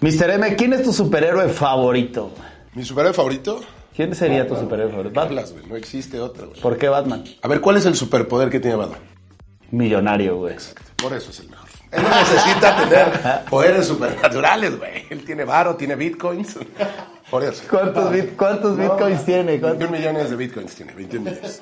Mr. M, ¿quién es tu superhéroe favorito? ¿Mi superhéroe favorito? ¿Quién sería tu superhéroe favorito? Batman. No existe otro, güey. ¿Por qué Batman? A ver, ¿cuál es el superpoder que tiene Batman? Millonario, güey. Por eso es el mejor. Él no necesita tener poderes supernaturales, güey. Él tiene varo, tiene bitcoins. Por eso. ¿Cuántos, bit- cuántos bitcoins tiene? ¿Cuántos? 21 millones de bitcoins tiene, 21 millones.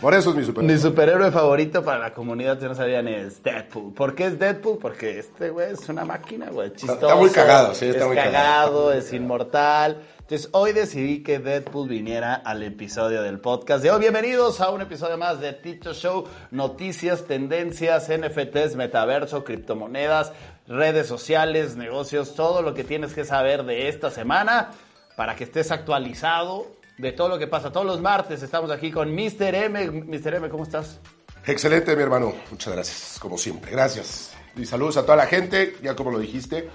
Por eso es mi Mi superhéroe. superhéroe favorito para la comunidad, si no sabían, es Deadpool. ¿Por qué es Deadpool? Porque este güey es una máquina, güey. Chistoso. está muy cagado, sí, está es muy cagado, cagado. es inmortal. Entonces, hoy decidí que Deadpool viniera al episodio del podcast de hoy. Bienvenidos a un episodio más de Tito Show. Noticias, tendencias, NFTs, metaverso, criptomonedas, redes sociales, negocios, todo lo que tienes que saber de esta semana para que estés actualizado de todo lo que pasa. Todos los martes estamos aquí con Mr. M. Mr. M, ¿cómo estás? Excelente, mi hermano. Muchas gracias, como siempre. Gracias. Y saludos a toda la gente. Ya como lo dijiste,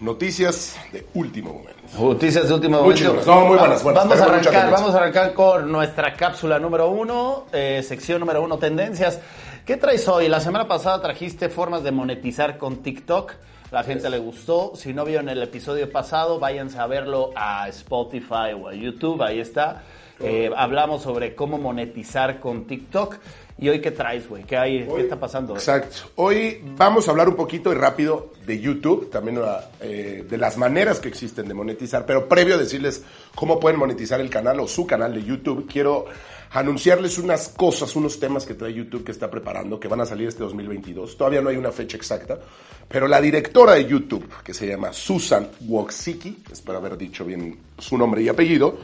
noticias de último momento. Noticias de último momento. No, muy buenas, buenas. Vamos a arrancar, vamos a arrancar con nuestra cápsula número uno, eh, sección número uno, tendencias. ¿Qué traes hoy? La semana pasada trajiste formas de monetizar con TikTok. La gente le gustó. Si no vieron el episodio pasado, váyanse a verlo a Spotify o a YouTube. Ahí está. Eh, hablamos sobre cómo monetizar con TikTok. ¿Y hoy qué traes, güey? ¿Qué, hay? ¿Qué está pasando? Exacto. Hoy vamos a hablar un poquito y rápido de YouTube, también eh, de las maneras que existen de monetizar, pero previo a decirles cómo pueden monetizar el canal o su canal de YouTube, quiero anunciarles unas cosas, unos temas que trae YouTube que está preparando, que van a salir este 2022. Todavía no hay una fecha exacta, pero la directora de YouTube, que se llama Susan Wojcicki, espero haber dicho bien su nombre y apellido,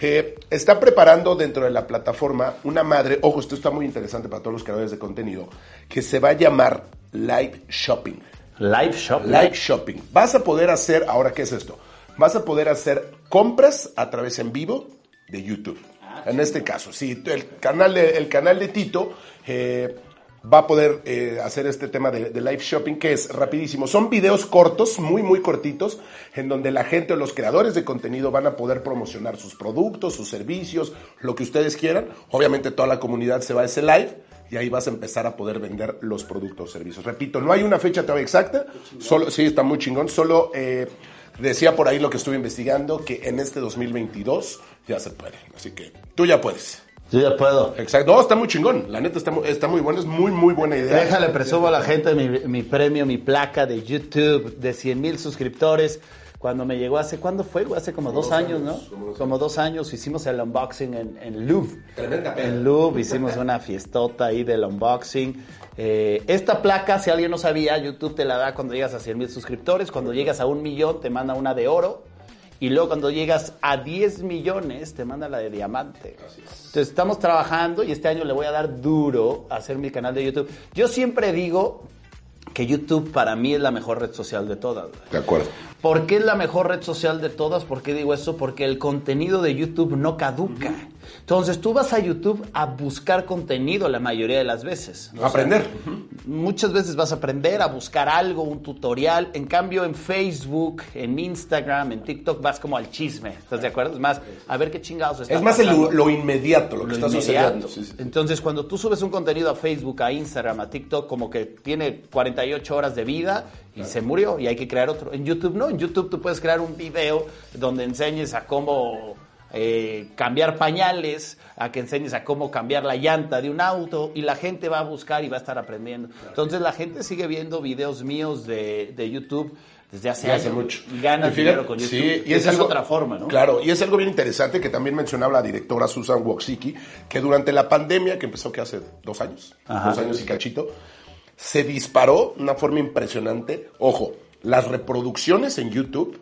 eh, está preparando dentro de la plataforma una madre, ojo, esto está muy interesante para todos los creadores de contenido, que se va a llamar Live Shopping. Live Shop. Live Shopping. Vas a poder hacer, ahora, ¿qué es esto? Vas a poder hacer compras a través en vivo de YouTube. en este caso, sí, el canal de, el canal de Tito eh, va a poder eh, hacer este tema de, de live shopping que es rapidísimo. Son videos cortos, muy, muy cortitos, en donde la gente o los creadores de contenido van a poder promocionar sus productos, sus servicios, lo que ustedes quieran. Obviamente toda la comunidad se va a ese live y ahí vas a empezar a poder vender los productos o servicios. Repito, no hay una fecha todavía exacta, solo, sí, está muy chingón, solo eh, decía por ahí lo que estuve investigando, que en este 2022 ya se puede, así que tú ya puedes. Yo ya puedo. Exacto, no, está muy chingón, la neta está, mu- está muy bueno, es muy, muy buena idea. Déjale, presumo a la gente mi, mi premio, mi placa de YouTube de 100 mil suscriptores. Cuando me llegó hace, ¿cuándo fue? Hace como dos años, ¿no? Como dos años hicimos el unboxing en, en Louvre. Tremenda peda. En Louvre hicimos una fiestota ahí del unboxing. Eh, esta placa, si alguien no sabía, YouTube te la da cuando llegas a 100 mil suscriptores. Cuando llegas a un millón, te manda una de oro. Y luego cuando llegas a 10 millones, te manda la de diamante. Entonces estamos trabajando y este año le voy a dar duro a hacer mi canal de YouTube. Yo siempre digo que YouTube para mí es la mejor red social de todas. De acuerdo. ¿Por qué es la mejor red social de todas? ¿Por qué digo eso? Porque el contenido de YouTube no caduca. Entonces tú vas a YouTube a buscar contenido la mayoría de las veces. ¿no? Aprender. Muchas veces vas a aprender a buscar algo, un tutorial. En cambio, en Facebook, en Instagram, en TikTok, vas como al chisme. ¿Estás de acuerdo? Es más, a ver qué chingados está Es más el- lo, inmediato, lo que está inmediato. sucediendo. Sí, sí. Entonces, cuando tú subes un contenido a Facebook, a Instagram, a TikTok, como que tiene 48 horas de vida y se murió y hay que crear otro. En YouTube no, en YouTube tú puedes crear un video donde enseñes a cómo eh, cambiar pañales, a que enseñes a cómo cambiar la llanta de un auto y la gente va a buscar y va a estar aprendiendo. Entonces, la gente sigue viendo videos míos de, de YouTube desde hace años mucho. y ganas fíjate, dinero con YouTube. Sí, y Esa es, algo, otra forma, ¿no? Claro, y es algo bien interesante que también mencionaba la directora Susan Wojcicki, que durante la pandemia, que empezó que hace dos años, Ajá. dos años y cachito, se disparó de una forma impresionante. Ojo, las reproducciones en YouTube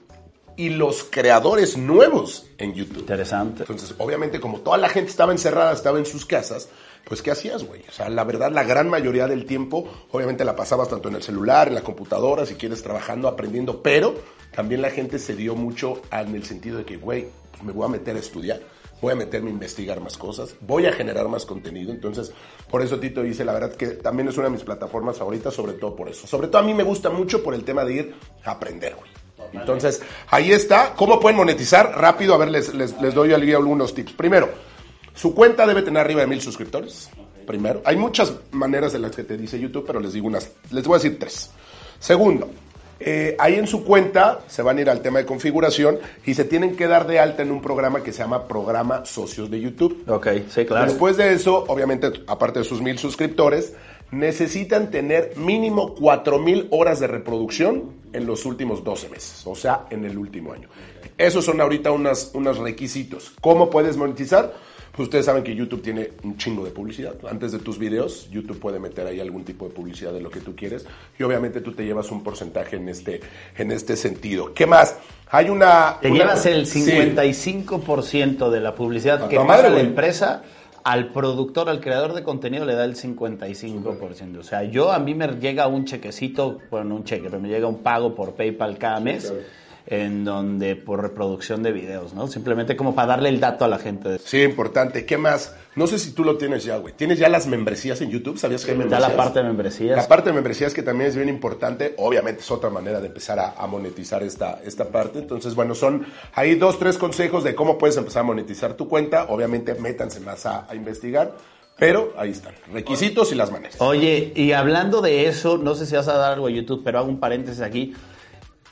y los creadores nuevos en YouTube. Interesante. Entonces, obviamente, como toda la gente estaba encerrada, estaba en sus casas, pues ¿qué hacías, güey? O sea, la verdad, la gran mayoría del tiempo, obviamente la pasabas tanto en el celular, en la computadora, si quieres, trabajando, aprendiendo, pero también la gente se dio mucho en el sentido de que, güey, pues me voy a meter a estudiar, voy a meterme a investigar más cosas, voy a generar más contenido. Entonces, por eso Tito dice, la verdad que también es una de mis plataformas favoritas, sobre todo por eso. Sobre todo a mí me gusta mucho por el tema de ir a aprender, güey. Entonces, ahí está. ¿Cómo pueden monetizar? Rápido, a ver, les, les, les doy algunos tips. Primero, su cuenta debe tener arriba de mil suscriptores. Primero, hay muchas maneras de las que te dice YouTube, pero les digo unas, les voy a decir tres. Segundo, eh, ahí en su cuenta se van a ir al tema de configuración y se tienen que dar de alta en un programa que se llama Programa Socios de YouTube. Ok, sí, claro. Después de eso, obviamente, aparte de sus mil suscriptores, necesitan tener mínimo cuatro mil horas de reproducción en los últimos 12 meses, o sea, en el último año. Esos son ahorita unos requisitos. ¿Cómo puedes monetizar? Pues ustedes saben que YouTube tiene un chingo de publicidad. Antes de tus videos, YouTube puede meter ahí algún tipo de publicidad de lo que tú quieres y obviamente tú te llevas un porcentaje en este, en este sentido. ¿Qué más? Hay una... Te una- llevas el Sí. 55% de la publicidad A que paga la empresa. Al productor, al creador de contenido le da el 55%. O sea, yo a mí me llega un chequecito, bueno, no un cheque, pero me llega un pago por PayPal cada mes, claro. En donde por reproducción de videos, ¿no? Simplemente como para darle el dato a la gente. Sí, importante. ¿Qué más? No sé si tú lo tienes ya, güey. ¿Tienes ya las membresías en YouTube? ¿Sabías que hay Ya membresías? la parte de membresías. La parte de membresías que también es bien importante, obviamente es otra manera de empezar a, a monetizar esta, esta parte. Entonces, bueno, son ahí dos, tres consejos de cómo puedes empezar a monetizar tu cuenta. Obviamente, métanse más a, a investigar, pero ahí están, requisitos y las maneras. Oye, y hablando de eso, no sé si vas a dar algo a YouTube, pero hago un paréntesis aquí.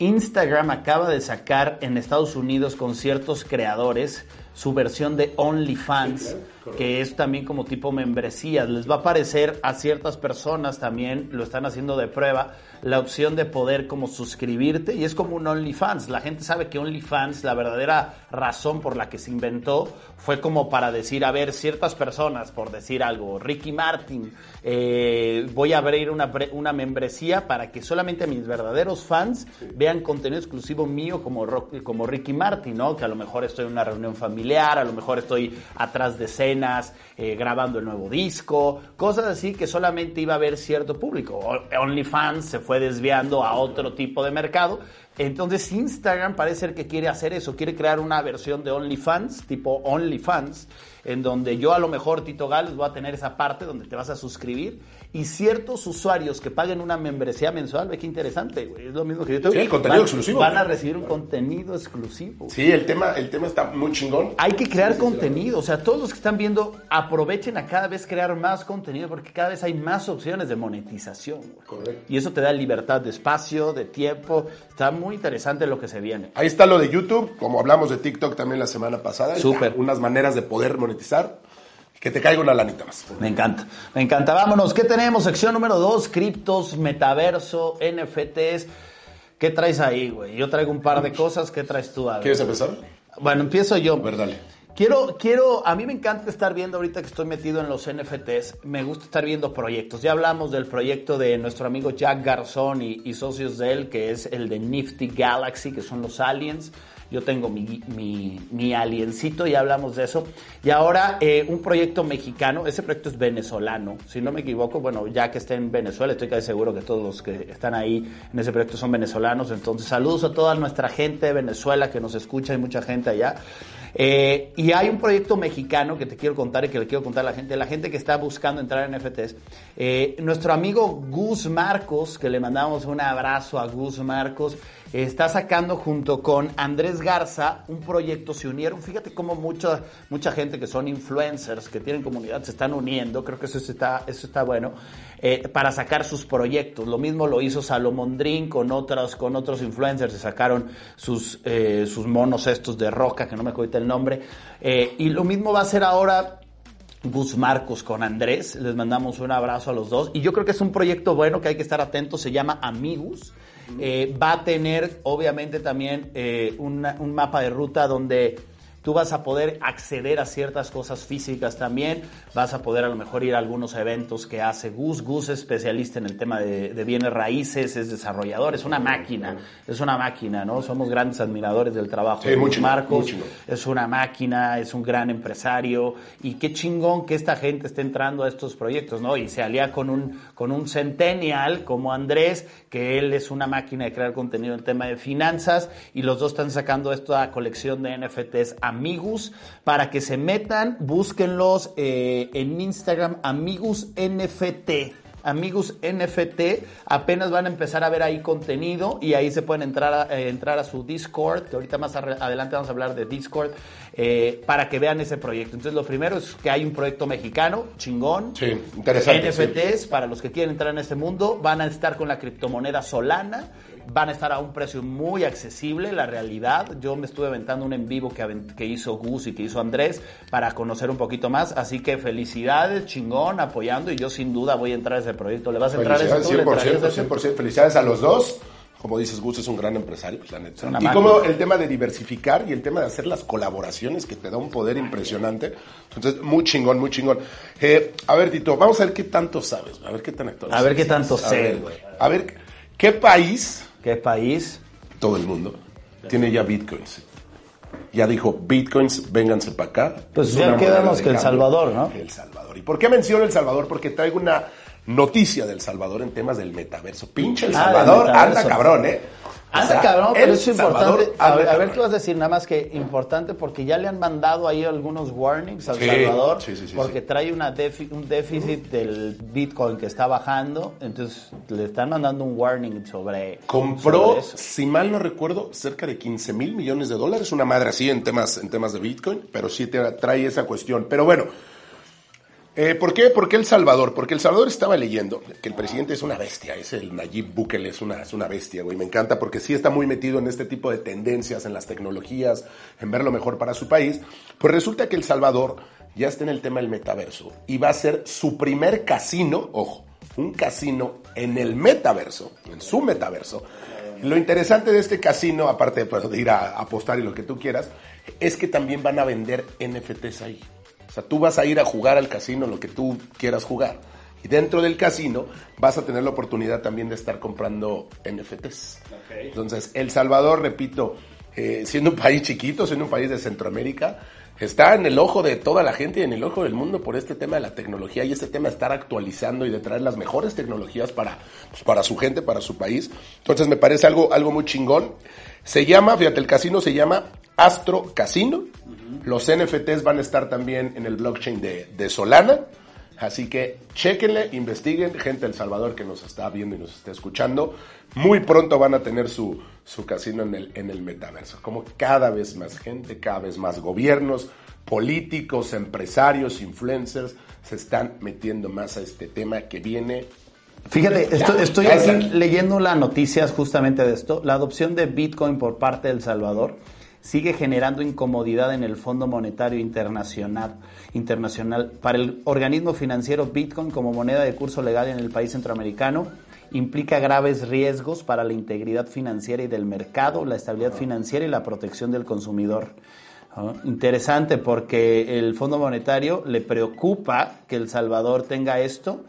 Instagram acaba de sacar en Estados Unidos con ciertos creadores su versión de OnlyFans, que es también como tipo membresías. Les va a aparecer a ciertas personas también, lo están haciendo de prueba, la opción de poder como suscribirte y es como un OnlyFans. La gente sabe que OnlyFans, la verdadera razón por la que se inventó fue como para decir, a ver, ciertas personas, por decir algo, Ricky Martin, eh, voy a abrir una, una membresía para que solamente mis verdaderos fans vean contenido exclusivo mío como, como Ricky Martin, ¿no? Que a lo mejor estoy en una reunión familiar, a lo mejor estoy atrás de eh, grabando el nuevo disco, cosas así que solamente iba a haber cierto público. OnlyFans se fue desviando a otro tipo de mercado. Entonces Instagram parece ser que quiere hacer eso, quiere crear una versión de OnlyFans, tipo OnlyFans, en donde yo a lo mejor, Tito Gales, voy a tener esa parte donde te vas a suscribir y ciertos usuarios que paguen una membresía mensual, ve qué interesante, güey, es lo mismo que yo tengo. Sí, el contenido van, exclusivo. Van a recibir un contenido exclusivo. Sí, el tema, el tema está muy chingón. Hay que crear contenido, o sea, todos los que están viendo, aprovechen a cada vez crear más contenido porque cada vez hay más opciones de monetización. güey. Correcto. Y eso te da libertad de espacio, de tiempo. Está muy interesante lo que se viene. Ahí está lo de YouTube, como hablamos de TikTok también la semana pasada. Súper. Unas maneras de poder monetizar. Que te caiga una lanita más. Me encanta, me encanta. Vámonos, ¿qué tenemos? Sección número 2, criptos, metaverso, NFTs. ¿Qué traes ahí, güey? Yo traigo un par de cosas. ¿Qué traes tú? A ver. ¿Quieres empezar? Bueno, empiezo yo. A ver, dale. Quiero, quiero, a mí me encanta estar viendo ahorita que estoy metido en los NFTs, me gusta estar viendo proyectos. Ya hablamos del proyecto de nuestro amigo Jack Garzón y, socios de él, que es el de Nifty Galaxy, que son los aliens. Yo tengo mi, mi, mi aliencito, ya hablamos de eso. Y ahora eh, un proyecto mexicano, ese proyecto es venezolano, si no me equivoco, bueno, ya que está en Venezuela, estoy casi seguro que todos los que están ahí en ese proyecto son venezolanos. Entonces, saludos a toda nuestra gente de Venezuela que nos escucha, hay mucha gente allá. Eh, y hay un proyecto mexicano que te quiero contar y que le quiero contar a la gente, la gente que está buscando entrar en NFTs. Eh, nuestro amigo Gus Marcos, que le mandamos un abrazo a Gus Marcos, está sacando junto con Andrés Garza un proyecto, se unieron, fíjate cómo mucha, mucha gente que son influencers, que tienen comunidad, se están uniendo, creo que eso está, eso está bueno, eh, para sacar sus proyectos. Lo mismo lo hizo Salomondrín con otros, con otros influencers, se sacaron sus, eh, sus monos estos de roca, que no me acuerdo el nombre, Eh, y lo mismo va a ser ahora Gus Marcos con Andrés. Les mandamos un abrazo a los dos. Y yo creo que es un proyecto bueno que hay que estar atentos. Se llama Amigus. Eh, va a tener, obviamente, también eh, una- un mapa de ruta donde tú vas a poder acceder a ciertas cosas físicas también, vas a poder a lo mejor ir a algunos eventos que hace Gus. Gus es especialista en el tema de, bienes raíces, es desarrollador, es una máquina, es una máquina, ¿no? Somos grandes admiradores del trabajo de Marcos, es una máquina, es un gran empresario y qué chingón que esta gente esté entrando a estos proyectos, ¿no? Y se alía con un, con un centennial como Andrés, que él es una máquina de crear contenido en el tema de finanzas y los dos están sacando esta colección de NFTs Amigos para que se metan, búsquenlos eh, en Instagram Amigos NFT amigos NFT, apenas van a empezar a ver ahí contenido y ahí se pueden entrar a, eh, entrar a su Discord, que ahorita más adelante vamos a hablar de Discord, eh, para que vean ese proyecto. Entonces lo primero es que hay un proyecto mexicano, chingón. Sí, interesante. NFTs, para los que quieren entrar en este mundo, van a estar con la criptomoneda Solana van a estar a un precio muy accesible, la realidad. Yo me estuve aventando un en vivo que, que hizo Gus y que hizo Andrés para conocer un poquito más. Así que felicidades, chingón, apoyando. Y yo sin duda voy a entrar a ese proyecto. ¿Le vas a entrar a ese 100%, 100%, Felicidades a los dos. Como dices, Gus es un gran empresario, pues, la neta. Y como el tema de diversificar y el tema de hacer las colaboraciones que te da un poder impresionante. Entonces, muy chingón, muy chingón. Eh, a ver, Tito, vamos a ver qué tanto sabes. A ver qué tan actor. A ver qué tanto sé, güey. A ver, ¿qué país ¿Qué país? Todo el mundo. Tiene ya bitcoins. Ya dijo, bitcoins, vénganse para acá. Pues ya quedamos que El Salvador, ¿no? El Salvador. ¿Y por qué menciono El Salvador? Porque traigo una noticia del Salvador en temas del metaverso. Pinche El ah, Salvador, anda cabrón, ¿eh? Anda cabrón, pero es importante. A ver, qué vas a decir, nada más que importante porque ya le han mandado ahí algunos warnings al Salvador porque trae una un déficit del Bitcoin que está bajando, entonces le están mandando un warning sobre. Compró, si mal no recuerdo, cerca de 15 mil millones de dólares, una madre así en temas, en temas de Bitcoin, pero sí trae esa cuestión. Pero bueno. Eh, ¿Por qué? ¿Por qué El Salvador? Porque El Salvador estaba leyendo que el presidente es una bestia, es el Nayib Bukele, es una, es una bestia, güey. Me encanta porque sí está muy metido en este tipo de tendencias, en las tecnologías, en ver lo mejor para su país. Pues resulta que El Salvador ya está en el tema del metaverso y va a ser su primer casino, ojo, un casino en el metaverso, en su metaverso. Lo interesante de este casino, aparte pues, de ir a apostar y lo que tú quieras, es que también van a vender NFTs ahí. O sea, tú vas a ir a jugar al casino lo que tú quieras jugar. Y dentro del casino vas a tener la oportunidad también de estar comprando NFTs. Entonces, El Salvador, repito, eh, siendo un país chiquito, siendo un país de Centroamérica, está en el ojo de toda la gente y en el ojo del mundo por este tema de la tecnología y este tema de estar actualizando y de traer las mejores tecnologías para, pues, para su gente, para su país. Entonces me parece algo, algo muy chingón. Se llama, fíjate, el casino se llama Astro Casino. Los NFTs van a estar también en el blockchain de, Solana. Así que chequenle, investiguen, gente del Salvador que nos está viendo y nos está escuchando. Muy pronto van a tener su, su casino en el, en el metaverso. Como cada vez más gente, cada vez más gobiernos, políticos, empresarios, influencers se están metiendo más a este tema que viene Fíjate, estoy, aquí leyendo las noticias justamente de esto. La adopción de Bitcoin por parte de El Salvador sigue generando incomodidad en el Fondo Monetario Internacional, Internacional. Para el organismo financiero, Bitcoin como moneda de curso legal en el país centroamericano implica graves riesgos para la integridad financiera y del mercado, la estabilidad financiera y la protección del consumidor. Ah, interesante porque el Fondo Monetario le preocupa que El Salvador tenga esto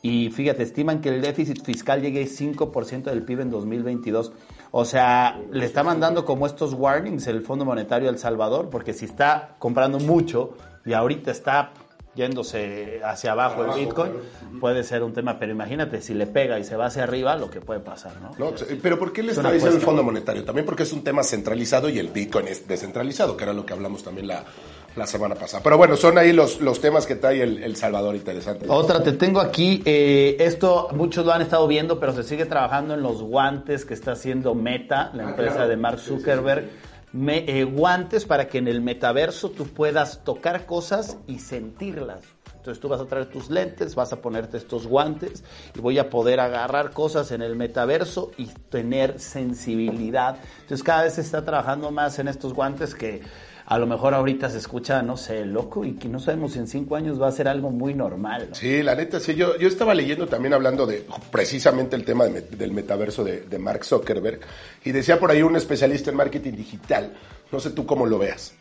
y fíjate, estiman que el déficit fiscal llegue al 5% del PIB en 2022. O sea, le está mandando como estos warnings el Fondo Monetario El Salvador, porque si está comprando mucho y ahorita está yéndose hacia abajo el Bitcoin, puede ser un tema, pero imagínate, si le pega y se va hacia arriba, lo que puede pasar, ¿no? pero ¿por qué le está diciendo el Fondo Monetario? También porque es un tema centralizado y el Bitcoin es descentralizado, que era lo que hablamos también la, la semana pasada. Pero bueno, son ahí los, los temas que trae el, Salvador interesante. Otra, te tengo aquí, eh, esto muchos lo han estado viendo, pero se sigue trabajando en los guantes que está haciendo Meta, la ah, empresa de Mark Zuckerberg. Eh, guantes para que en el metaverso tú puedas tocar cosas y sentirlas. Entonces tú vas a traer tus lentes, vas a ponerte estos guantes y voy a poder agarrar cosas en el metaverso y tener sensibilidad. Entonces cada vez se está trabajando más en estos guantes que a lo mejor ahorita se escucha, no sé, loco y que no sabemos si en cinco años va a ser algo muy normal. Sí, la neta, sí. Yo, yo estaba leyendo también hablando de precisamente el tema del metaverso de, de Mark Zuckerberg y decía por ahí un especialista en marketing digital, no sé tú cómo lo veas,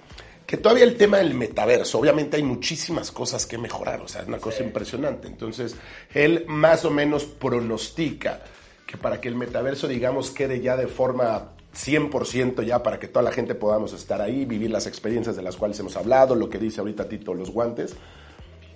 que todavía el tema del metaverso, obviamente hay muchísimas cosas que mejorar, o sea, es una cosa impresionante. Entonces, él más o menos pronostica que para que el metaverso, digamos, quede ya de forma 100% ya para que toda la gente podamos estar ahí, vivir las experiencias de las cuales hemos hablado, lo que dice ahorita Tito, los guantes,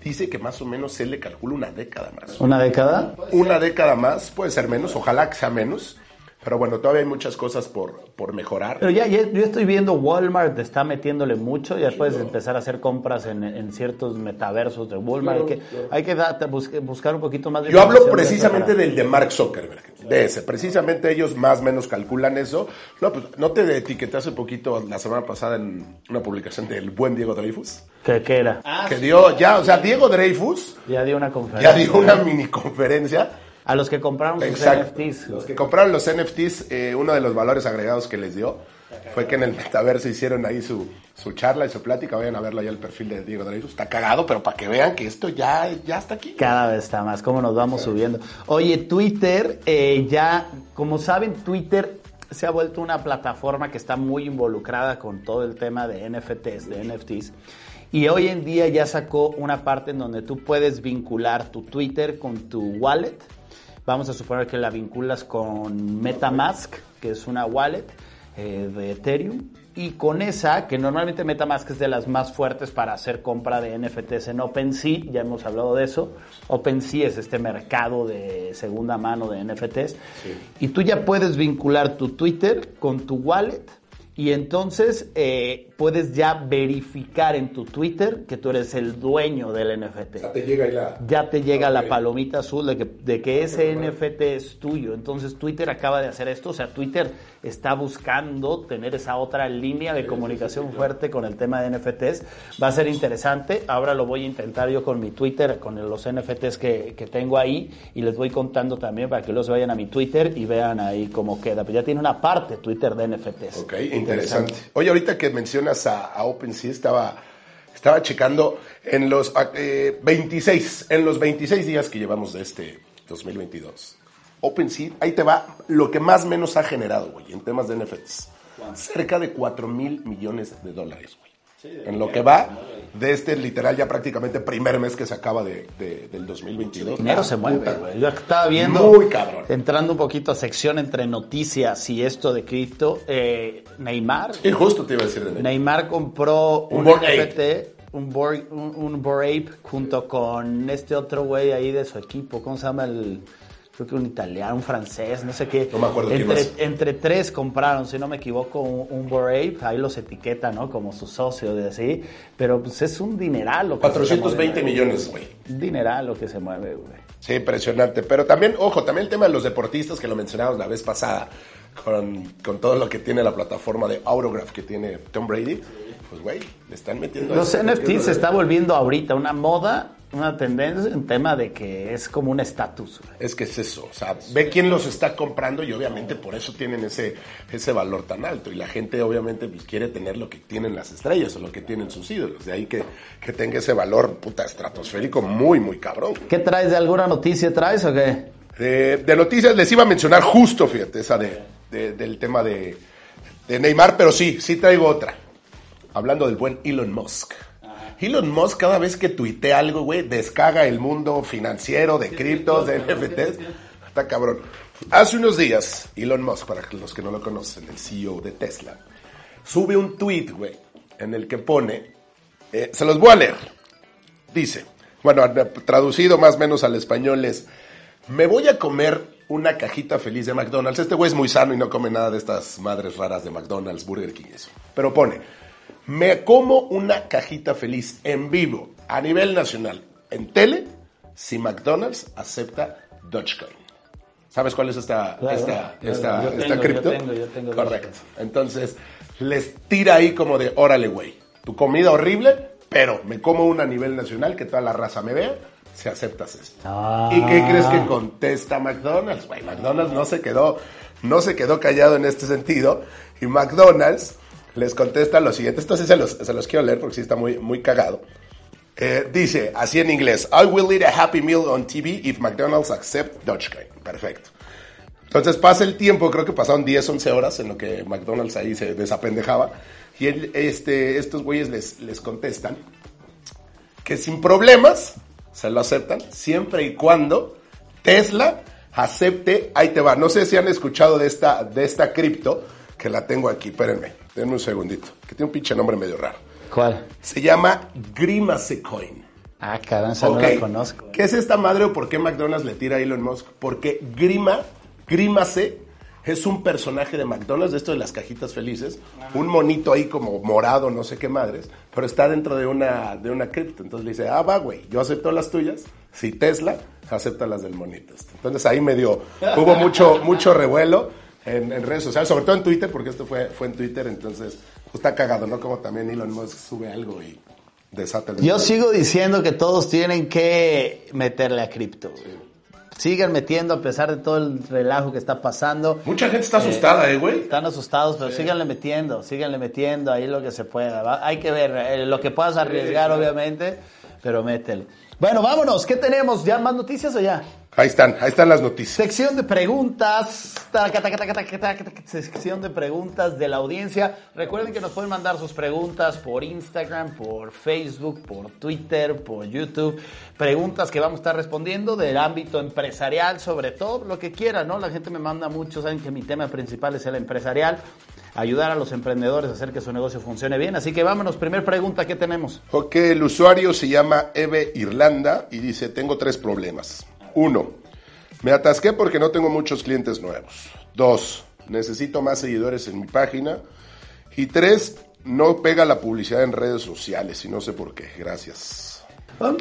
dice que más o menos él le calcula una década más. ¿Una década? Una década más, puede ser menos, ojalá que sea menos. Pero bueno, todavía hay muchas cosas por, por mejorar. Pero ya, ya- yo estoy viendo Walmart está metiéndole mucho, ya puedes empezar a hacer compras en, en ciertos metaversos de Walmart. Claro, hay que, hay que da- buscar un poquito más de Yo hablo de precisamente del de Mark Zuckerberg, de ese. Precisamente ellos más o menos calculan eso. No, pues no te etiqueté hace poquito, la semana pasada, en una publicación del buen Diego Dreyfus, ¿Qué, qué era? que dio ya, o sea, Diego Dreyfus Ya dio una conferencia. ya dio una mini conferencia. A los que compraron sus Exacto. NFTs. Los que compraron los NFTs, eh, uno de los valores agregados que les dio fue que en el metaverso hicieron ahí su, su charla y su plática. Vayan a verlo ahí el perfil de Diego Dreyfus. Está cagado, pero para que vean que esto ya, ya está aquí. Cada vez está más, cómo nos vamos subiendo. Oye, Twitter, eh, ya, como saben, Twitter se ha vuelto una plataforma que está muy involucrada con todo el tema de NFTs, de NFTs. Y hoy en día ya sacó una parte en donde tú puedes vincular tu Twitter con tu wallet. Vamos a suponer que la vinculas con MetaMask, que es una wallet eh, de Ethereum. Y con esa, que normalmente MetaMask es de las más fuertes para hacer compra de NFTs en OpenSea, ya hemos hablado de eso. OpenSea es este mercado de segunda mano de NFTs. Y tú ya puedes vincular tu Twitter con tu wallet. Y entonces eh, puedes ya verificar en tu Twitter que tú eres el dueño del NFT te llega la... ya te llega la palomita azul de que, de que ese NFT es tuyo. Entonces Twitter acaba de hacer esto, o sea, Twitter está buscando tener esa otra línea de comunicación fuerte con el tema de NFTs. Va a ser interesante. Ahora lo voy a intentar yo con mi Twitter, con los NFTs que, que tengo ahí y les voy contando también para que los vayan a mi Twitter y vean ahí cómo queda. Pero ya tiene una parte Twitter de NFTs. Ok, interesante. Oye, ahorita que mencionas a, a OpenSea, estaba, estaba checando en los eh, 26, en los 26 días que llevamos de este 2022. OpenSea, ahí te va lo que más menos ha generado, güey, en temas de NFTs. Cerca de 4 mil millones de dólares, güey. en lo que va de este literal ya prácticamente primer mes que se acaba de, de- del 2022. dinero Ah, se mueve, puta, güey. Yo estaba viendo. Muy cabrón. Entrando un poquito a sección entre noticias y esto de cripto. eh, Neymar. Y justo te iba a decir de Neymar. Neymar compró Un un, NFT, un, Bored- un, un Ape, junto con este otro güey ahí de su equipo. ¿Cómo se llama el.? Creo que un italiano, un francés, no sé qué. No me acuerdo quién entre, más. entre tres compraron, si no me equivoco, un, un Bored Ape. Ahí los etiqueta, ¿no? Como su socio de así. Pero pues es un dineral lo que se 420 mueve. millones, güey. Un dineral lo que se mueve, güey. Sí, impresionante. Pero también, ojo, también el tema de los deportistas que lo mencionamos la vez pasada, con, con todo lo que tiene la plataforma de Autograph que tiene Tom Brady, pues güey, le están metiendo... Los NFTs se está volviendo ahorita una moda, una tendencia, un tema de que es como un estatus. Es que es eso, o sea, ve quién los está comprando y obviamente por eso tienen ese, ese valor tan alto. Y la gente obviamente pues, quiere tener lo que tienen las estrellas o lo que tienen sus ídolos. De ahí que, que tenga ese valor puta estratosférico muy, muy cabrón. ¿Qué traes de alguna noticia traes o qué? De, de noticias les iba a mencionar justo, fíjate, esa de, de- del tema de, de Neymar, pero sí, sí traigo otra. Hablando del buen Elon Musk. Elon Musk cada vez que tuitea algo, güey, descaga el mundo financiero de criptos, de NFTs. Está cabrón. Hace unos días, Elon Musk, para los que no lo conocen, el CEO de Tesla, sube un tweet, güey, en el que pone, eh, se los voy a leer. Dice, bueno, traducido más o menos al español es, me voy a comer una cajita feliz de McDonald's. Este güey es muy sano y no come nada de estas madres raras de McDonald's, Burger King eso. Pero pone, me como una cajita feliz en vivo, a nivel nacional, en tele, si McDonald's acepta Dogecoin. ¿Sabes cuál es esta, Claro, esta, claro. esta, Yo esta tengo, cripto? yo tengo, yo tengo Correcto. Entonces, les tira ahí como de, órale, güey, tu comida horrible, pero me como una a nivel nacional, que toda la raza me vea, si aceptas esto. Ah. ¿Y qué crees que contesta McDonald's? Güey, McDonald's no se quedó, no se quedó callado en este sentido, y McDonald's les contesta lo siguiente, esto sí se los, se los quiero leer porque sí está muy, muy cagado. Eh, dice, así en inglés, I will eat a happy meal on TV if McDonald's accept Dogecoin. Perfecto. Entonces pasa el tiempo, creo que pasaron 10, 11 horas en lo que McDonald's ahí se desapendejaba. Y él, este, estos güeyes les, les contestan que sin problemas se lo aceptan, siempre y cuando Tesla acepte, ahí te va. No sé si han escuchado de esta, de esta cripto, que la tengo aquí, espérenme, denme un segundito, que tiene un pinche nombre medio raro. ¿Cuál? Se llama Grimace Coin. Ah, caramba, no la conozco. ¿Qué es esta madre o por qué McDonald's le tira a Elon Musk? Porque Grima, Grimace es un personaje de McDonald's, de esto de las cajitas felices, un monito ahí como morado, no sé qué madres, pero está dentro de una, de una cripto. Entonces le dice, ah, va, güey, yo acepto las tuyas, si Tesla acepta las del monito. Entonces ahí me dio, hubo mucho, mucho revuelo en, redes sociales, sobre todo en Twitter, porque esto fue, fue en Twitter, entonces pues, está cagado, ¿no? Como también Elon Musk sube algo y desata el... Yo sigo diciendo que todos tienen que meterle a cripto. Sigan metiendo a pesar de todo el relajo que está pasando. Mucha gente está asustada, ¿eh, güey? Están asustados, pero síganle metiendo, síganle metiendo ahí lo que se pueda. Hay que ver eh, lo que puedas arriesgar, obviamente, pero métele. Bueno, vámonos. ¿Qué tenemos? ¿Ya más noticias o ya? Ahí están, ahí están las noticias. Sección de preguntas. Sección de preguntas de la audiencia. Recuerden que nos pueden mandar sus preguntas por Instagram, por Facebook, por Twitter, por YouTube. Preguntas que vamos a estar respondiendo del ámbito empresarial, sobre todo lo que quieran, ¿no? La gente me manda mucho, saben que mi tema principal es el empresarial ayudar a los emprendedores a hacer que su negocio funcione bien. Así que vámonos, primer pregunta, ¿qué tenemos? Ok, el usuario se llama Eve Irlanda y dice, tengo tres problemas. Uno, me atasqué porque no tengo muchos clientes nuevos. Dos, necesito más seguidores en mi página. Y tres, no pega la publicidad en redes sociales y no sé por qué. Gracias.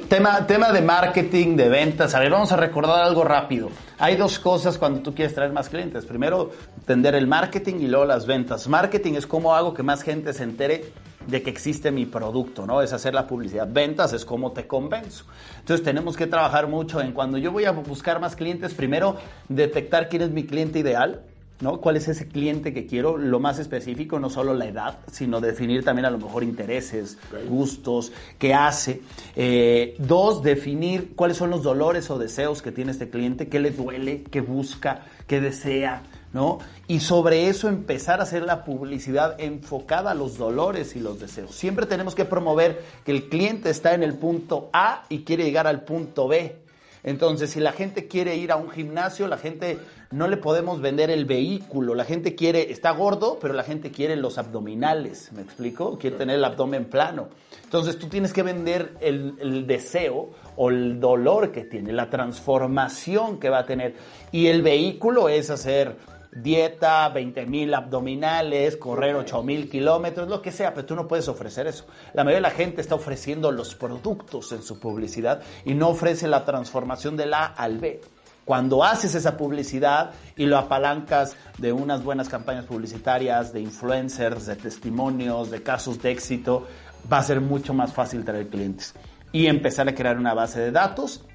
Tema, tema de marketing, de ventas. A ver, vamos a recordar algo rápido. Hay dos cosas cuando tú quieres traer más clientes. Primero, entender el marketing y luego las ventas. Marketing es cómo hago que más gente se entere de que existe mi producto, ¿no? Es hacer la publicidad. Ventas es cómo te convenzo. Entonces tenemos que trabajar mucho en cuando yo voy a buscar más clientes, primero detectar quién es mi cliente ideal, ¿no? ¿Cuál es ese cliente que quiero? Lo más específico, no solo la edad, sino definir también a lo mejor intereses, gustos, qué hace. Eh, dos, definir cuáles son los dolores o deseos que tiene este cliente, qué le duele, qué busca, qué desea. ¿No? Y sobre eso empezar a hacer la publicidad enfocada a los dolores y los deseos. Siempre tenemos que promover que el cliente está en el punto A y quiere llegar al punto B. Entonces, si la gente quiere ir a un gimnasio, la gente no le podemos vender el vehículo. La gente quiere, está gordo, pero la gente quiere los abdominales, ¿me explico? Quiere tener el abdomen plano. Entonces tú tienes que vender el, deseo o el dolor que tiene, la transformación que va a tener. Y el vehículo es hacer dieta, 20 mil abdominales, correr 8 mil kilómetros, lo que sea, pero tú no puedes ofrecer eso. La mayoría de la gente está ofreciendo los productos en su publicidad y no ofrece la transformación del A al B. Cuando haces esa publicidad y lo apalancas de unas buenas campañas publicitarias, de influencers, de testimonios, de casos de éxito, va a ser mucho más fácil traer clientes. Y empezar a crear una base de datos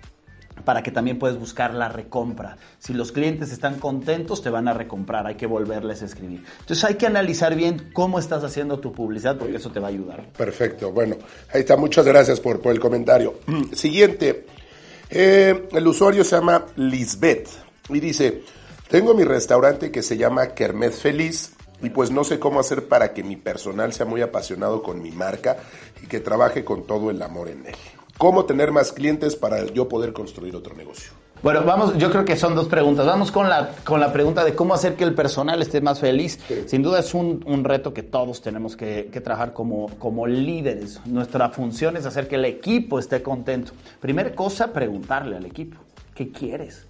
para que también puedas buscar la recompra. Si los clientes están contentos, te van a recomprar, hay que volverles a escribir. Entonces hay que analizar bien cómo estás haciendo tu publicidad porque eso te va a ayudar. Perfecto, bueno, ahí está, muchas gracias por, por el comentario. Siguiente, eh, el usuario se llama Lisbeth y dice, tengo mi restaurante que se llama Kermés Feliz y pues no sé cómo hacer para que mi personal sea muy apasionado con mi marca y que trabaje con todo el amor en él. ¿Cómo tener más clientes para yo poder construir otro negocio? Bueno, vamos, yo creo que son dos preguntas. Vamos con la, con la pregunta de cómo hacer que el personal esté más feliz. Sin duda es un, un, reto que todos tenemos que, que, trabajar como, como líderes. Nuestra función es hacer que el equipo esté contento. Primera cosa, preguntarle al equipo, ¿qué quieres?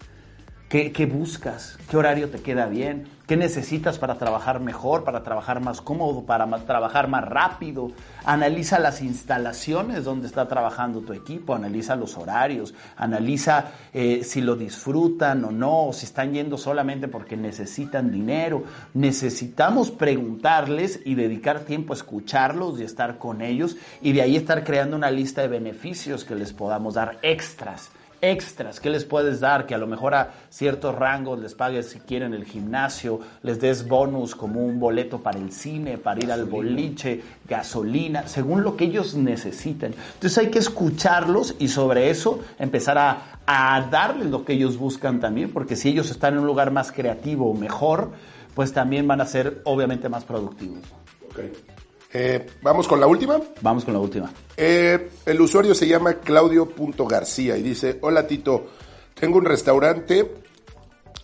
¿Qué, buscas? ¿Qué horario te queda bien? ¿Qué necesitas para trabajar mejor, para trabajar más cómodo, para trabajar más rápido? Analiza las instalaciones donde está trabajando tu equipo, analiza los horarios, analiza eh, si lo disfrutan o no, si están yendo solamente porque necesitan dinero. Necesitamos preguntarles y dedicar tiempo a escucharlos y estar con ellos y de ahí estar creando una lista de beneficios que les podamos dar extras extras, ¿qué les puedes dar? Que a lo mejor a ciertos rangos les pagues si quieren el gimnasio, les des bonus como un boleto para el cine, para ir al boliche, gasolina, según lo que ellos necesiten. Entonces hay que escucharlos y sobre eso empezar a, a darles lo que ellos buscan también, porque si ellos están en un lugar más creativo o mejor, pues también van a ser obviamente más productivos. Okay. Eh, Vamos con la última. Vamos con la última. Eh, el usuario se llama Claudio.garcía y dice, hola Tito, tengo un restaurante,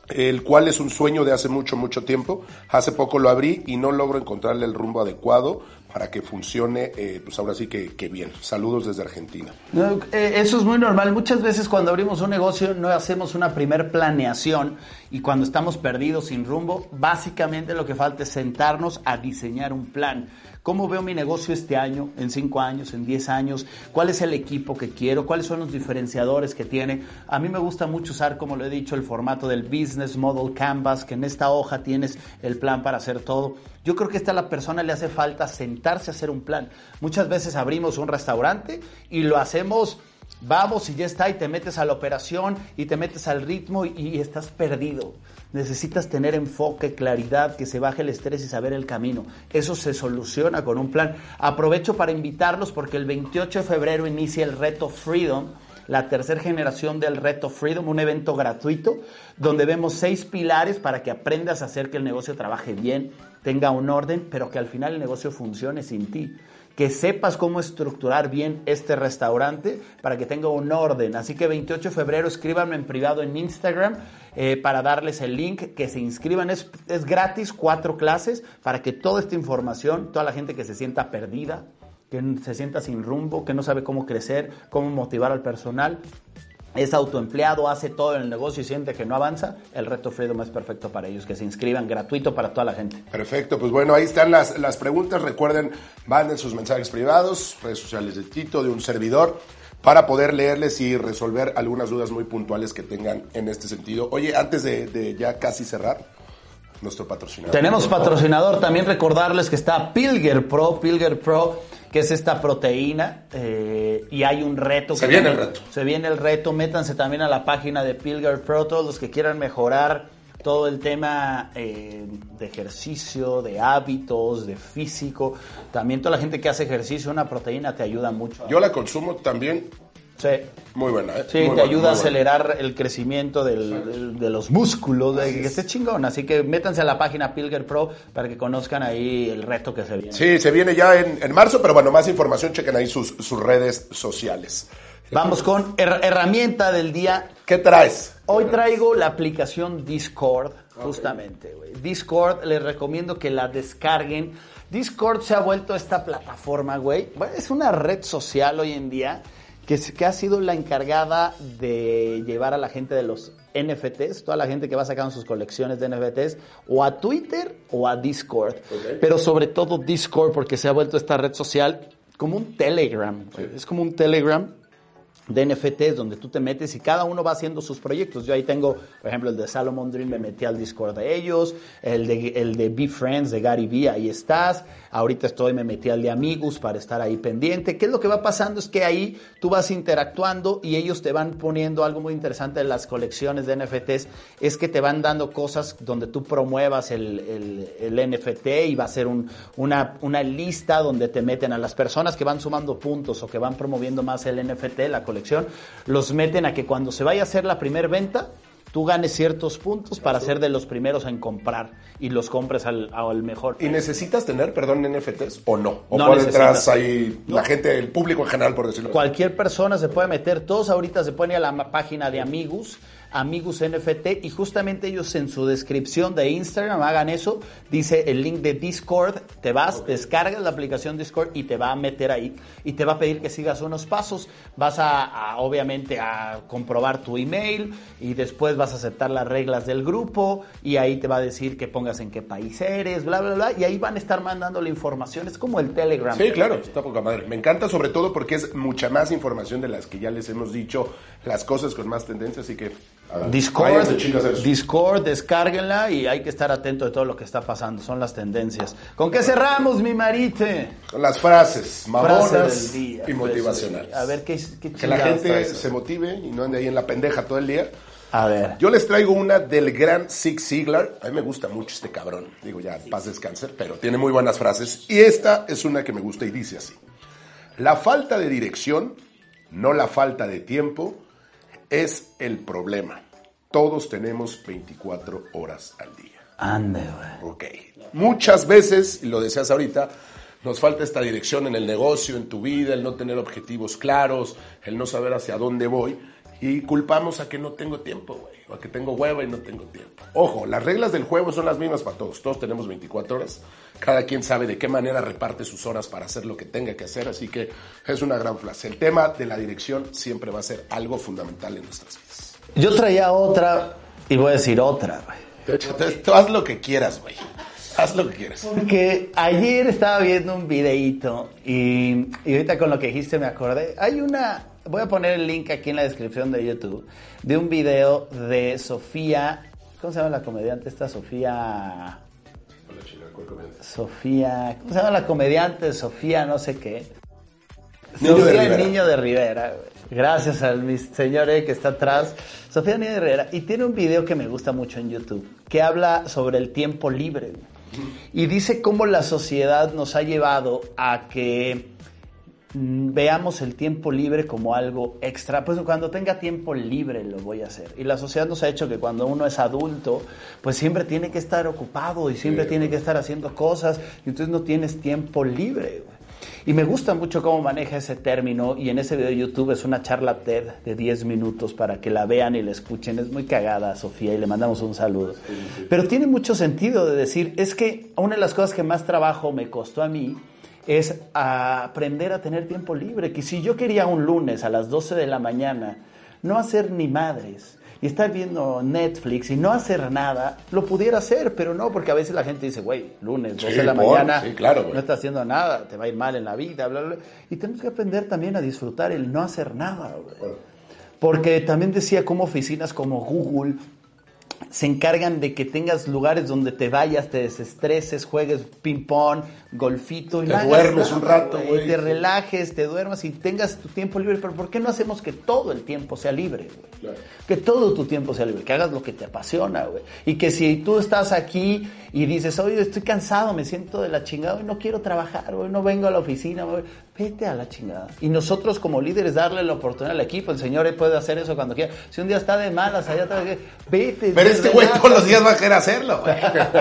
el cual es un sueño de hace mucho, mucho tiempo. Hace poco lo abrí y no logro encontrarle el rumbo adecuado para que funcione, eh, pues ahora sí que, que, bien. Saludos desde Argentina. Eh, eso es muy normal. Muchas veces cuando abrimos un negocio no hacemos una primer planeación y cuando estamos perdidos sin rumbo, básicamente lo que falta es sentarnos a diseñar un plan. ¿Cómo veo mi negocio este año, en 5 años, en 10 años? ¿Cuál es el equipo que quiero? ¿Cuáles son los diferenciadores que tiene? A mí me gusta mucho usar, como lo he dicho, el formato del Business Model Canvas, que en esta hoja tienes el plan para hacer todo. Yo creo que a esta la persona le hace falta sentarse a hacer un plan. Muchas veces abrimos un restaurante y lo hacemos vamos y ya está, y te metes a la operación y te metes al ritmo y, estás perdido. Necesitas tener enfoque, claridad, que se baje el estrés y saber el camino. Eso se soluciona con un plan. Aprovecho para invitarlos porque el 28 de febrero inicia el reto Freedom la tercera generación del Reto Freedom, un evento gratuito donde vemos seis pilares para que aprendas a hacer que el negocio trabaje bien, tenga un orden, pero que al final el negocio funcione sin ti que sepas cómo estructurar bien este restaurante para que tenga un orden. Así que 28 de febrero escríbanme en privado en Instagram eh, para darles el link, que se inscriban. Es, es gratis, cuatro clases, para que toda esta información, toda la gente que se sienta perdida, que se sienta sin rumbo, que no sabe cómo crecer, cómo motivar al personal, es autoempleado, hace todo en el negocio y siente que no avanza, el reto Freedom es perfecto para ellos, que se inscriban gratuito para toda la gente. Perfecto, pues bueno, ahí están las, las preguntas. Recuerden, manden sus mensajes privados, redes sociales de Tito, de un servidor, para poder leerles y resolver algunas dudas muy puntuales que tengan en este sentido. Oye, antes de, de ya casi cerrar, nuestro patrocinador. Tenemos patrocinador, también recordarles que está Pilger Pro, Pilger Pro que es esta proteína, eh, y hay un reto. Se viene el reto. Se viene el reto, métanse también a la página de Pilger Pro, todos los que quieran mejorar todo el tema eh, de ejercicio, de hábitos, de físico. También toda la gente que hace ejercicio, una proteína te ayuda mucho. Yo la consumo también Sí. Muy buena, ¿eh? Sí, muy te buena, ayuda a acelerar buena. el crecimiento del, del, de los músculos, de que esté chingón. Así que métanse a la página Pilger Pro para que conozcan ahí el reto que se viene. Sí, se viene ya en, en marzo, pero bueno, más información, chequen ahí sus, sus redes sociales. Vamos con her herramienta del día. ¿Qué traes? Hoy traigo la aplicación Discord, justamente. Okay. Discord, les recomiendo que la descarguen. Discord se ha vuelto esta plataforma, güey. Bueno, es una red social hoy en día que, que, ha sido la encargada de llevar a la gente de los NFTs, toda la gente que va sacando sus colecciones de NFTs, o a Twitter o a Discord. Okay. Pero sobre todo Discord, porque se ha vuelto esta red social como un Telegram. Es como un Telegram de NFTs donde tú te metes y cada uno va haciendo sus proyectos. Yo ahí tengo, por ejemplo, el de Salomon Dream, me metí al Discord de ellos, el de, el de Be Friends de Gary Vee, ahí estás. Ahorita estoy, me metí al de Amigos para estar ahí pendiente. ¿Qué es lo que va pasando? Es que ahí tú vas interactuando y ellos te van poniendo algo muy interesante en las colecciones de NFTs, es que te van dando cosas donde tú promuevas el, el, NFT y va a ser un, una, una lista donde te meten a las personas que van sumando puntos o que van promoviendo más el NFT, la colección los meten a que cuando se vaya a hacer la primera venta, tú ganes ciertos puntos para ser de los primeros en comprar y los compres al, al mejor. ¿Y necesitas tener, perdón, NFTs o no? ¿O no por detrás ahí no. la gente, el público en general, por decirlo Cualquier persona se puede meter, todos ahorita se pueden ir a la página de Amigos, Amigos NFT, y justamente ellos en su descripción de Instagram hagan eso, dice el link de Discord, te vas, okay. descargas la aplicación Discord y te va a meter ahí y te va a pedir que sigas unos pasos. Vas a, a obviamente a comprobar tu email y después vas a aceptar las reglas del grupo y ahí te va a decir que pongas en qué país eres, bla, bla, bla, y ahí van a estar mandando la información. Es como el Telegram. Sí, claro, está poca madre. Me encanta sobre todo porque es mucha más información de las que ya les hemos dicho, las cosas con más tendencia, así que Discord. Discord, descárguenla y hay que estar atento de todo lo que está pasando. Son las tendencias. ¿Con qué cerramos, mi marite? Con las frases Frase mamonas del día, y frase motivacionales. A ver, ¿qué, qué que la gente se motive y no ande ahí en la pendeja todo el día. A ver. Yo les traigo una del gran Zig Ziglar. A mí me gusta mucho este cabrón. Digo, ya, paz descanse, pero tiene muy buenas frases. Y esta es una que me gusta y dice así. La falta de dirección, no la falta de tiempo, es el problema. Todos tenemos 24 horas al día. Ande, güey. Ok. Muchas veces, y lo decías ahorita, nos falta esta dirección en el negocio, en tu vida, el no tener objetivos claros, el no saber hacia dónde voy. Y culpamos a que no tengo tiempo, güey. O a que tengo hueva y no tengo tiempo. Ojo, las reglas del juego son las mismas para todos. Todos tenemos 24 horas. Cada quien sabe de qué manera reparte sus horas para hacer lo que tenga que hacer. Así que es una gran frase. El tema de la dirección siempre va a ser algo fundamental en nuestras vidas. Yo traía otra y voy a decir otra, güey. De hecho, tú haz lo que quieras, güey. Haz lo que quieras. Porque ayer estaba viendo un videíto y, y ahorita con lo que dijiste me acordé. Hay una, voy a poner el link aquí en la descripción de YouTube, de un video de Sofía, ¿cómo se llama la comediante esta? Sofía... Sofía, ¿cómo se llama la comediante? Sofía no sé qué. Niño de Sofía Rivera. Niño de Rivera. Gracias al señor eh, que está atrás. Sofía Niño de Rivera. Y tiene un video que me gusta mucho en YouTube, que habla sobre el tiempo libre. Y dice cómo la sociedad nos ha llevado a que veamos el tiempo libre como algo extra. Pues cuando tenga tiempo libre lo voy a hacer. Y la sociedad nos ha hecho que cuando uno es adulto, pues siempre tiene que estar ocupado y siempre tiene que estar haciendo cosas. Y entonces no tienes tiempo libre. güey. Y me gusta mucho cómo maneja ese término y en ese video de YouTube es una charla TED de 10 minutos para que la vean y la escuchen. Es muy cagada, Sofía, y le mandamos un saludo. Pero tiene mucho sentido de decir, es que una de las cosas que más trabajo me costó a mí es aprender a tener tiempo libre. Que si yo quería un lunes a las 12 de la mañana no hacer ni madres y estar viendo Netflix y no hacer nada, lo pudiera hacer, pero no, porque a veces la gente dice, güey, lunes, 12 de la por- mañana, sí, claro, no estás haciendo nada, te va a ir mal en la vida, bla, bla, bla. Y tenemos que aprender también a disfrutar el no hacer nada, güey. Porque también decía cómo oficinas como Google se encargan de que tengas lugares donde te vayas, te desestreses, juegues ping-pong, golfito y Te duermes un rato, güey, güey. Te relajes, te duermas y tengas tu tiempo libre. Pero ¿por qué no hacemos que todo el tiempo sea libre, güey? Claro. Que todo tu tiempo sea libre, que hagas lo que te apasiona, güey. Y que si tú estás aquí y dices, oye, estoy cansado, me siento de la chingada, hoy no quiero trabajar, hoy no vengo a la oficina, güey, vete a la chingada. Y nosotros como líderes darle la oportunidad al equipo, el señor puede hacer eso cuando quiera. Si un día está de malas, allá atrás, vete. Pero este güey todos los días va a querer hacerlo.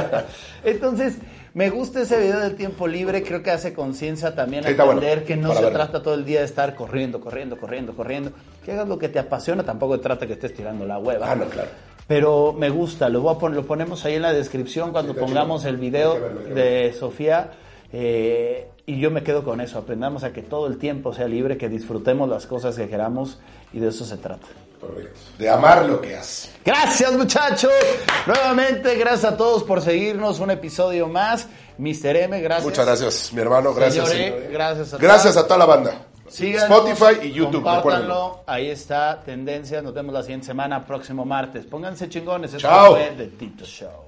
Entonces, me gusta ese video del tiempo libre, creo que hace conciencia también a bueno, entender que no se verlo. trata todo el día de estar corriendo, corriendo, corriendo, corriendo. Que hagas lo que te apasiona, tampoco se trata que estés tirando la hueva. Ah, no, claro. Pero me gusta, lo, voy a pon- lo ponemos ahí en la descripción cuando Sí, pongamos el video de Sofía. Eh, y yo me quedo con eso, aprendamos a que todo el tiempo sea libre, que disfrutemos las cosas que queramos y de eso se trata. Correcto. De amar lo que hace. Gracias muchachos. Nuevamente, gracias a todos por seguirnos. Un episodio más. Mr. M, gracias. Muchas gracias, mi hermano. Gracias. Señor E, gracias a Gracias a toda la banda. Síganos, Spotify y YouTube. Compártanlo. Ahí está, tendencias. Nos vemos la siguiente semana, próximo martes. Pónganse chingones. Esto Chao. fue The Tito Show.